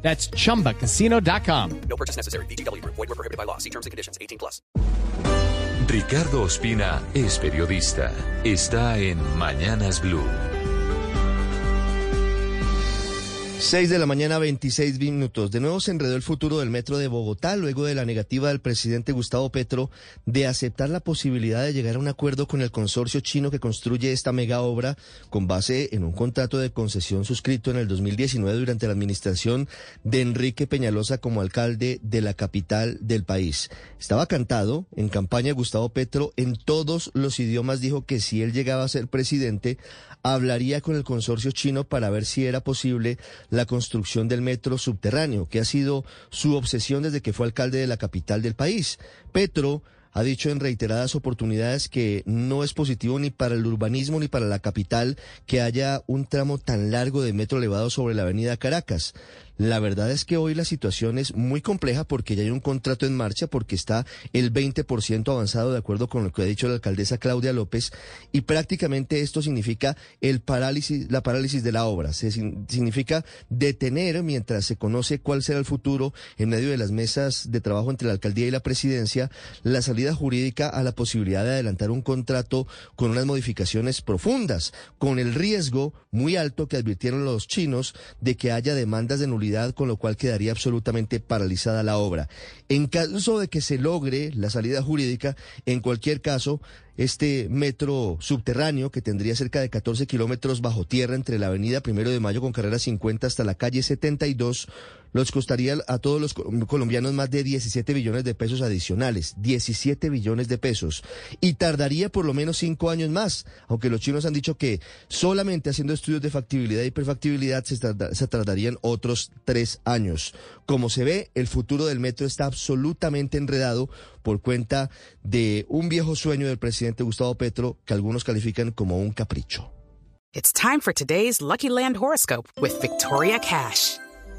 That's chumbacasino.com. No purchase necessary. BGW. Void were prohibited by law. See terms and conditions. 18 plus. Ricardo Ospina es periodista. Está en Mañanas Blue. 6 de la mañana, 26 minutos. De nuevo se enredó el futuro del metro de Bogotá luego de la negativa del presidente Gustavo Petro de aceptar la posibilidad de llegar a un acuerdo con el consorcio chino que construye esta mega obra con base en un contrato de concesión suscrito en el 2019 durante la administración de Enrique Peñalosa como alcalde de la capital del país. Estaba cantado en campaña Gustavo Petro en todos los idiomas dijo que si él llegaba a ser presidente hablaría con el consorcio chino para ver si era posible la construcción del metro subterráneo, que ha sido su obsesión desde que fue alcalde de la capital del país. Petro ha dicho en reiteradas oportunidades que no es positivo ni para el urbanismo ni para la capital que haya un tramo tan largo de metro elevado sobre la avenida Caracas. La verdad es que hoy la situación es muy compleja porque ya hay un contrato en marcha, porque está el 20% avanzado de acuerdo con lo que ha dicho la alcaldesa Claudia López y prácticamente esto significa el parálisis, la parálisis de la obra. Se, significa detener mientras se conoce cuál será el futuro en medio de las mesas de trabajo entre la alcaldía y la presidencia, la salida jurídica a la posibilidad de adelantar un contrato con unas modificaciones profundas, con el riesgo muy alto que advirtieron los chinos de que haya demandas de nulidad con lo cual quedaría absolutamente paralizada la obra. En caso de que se logre la salida jurídica, en cualquier caso, este metro subterráneo que tendría cerca de 14 kilómetros bajo tierra entre la avenida Primero de Mayo con carrera 50 hasta la calle 72 los costaría a todos los colombianos más de 17 billones de pesos adicionales, 17 billones de pesos, y tardaría por lo menos cinco años más, aunque los chinos han dicho que solamente haciendo estudios de factibilidad y perfactibilidad se, se tardarían otros tres años. Como se ve, el futuro del metro está absolutamente enredado por cuenta de un viejo sueño del presidente Gustavo Petro que algunos califican como un capricho. It's time for today's Lucky Land horoscope with Victoria Cash.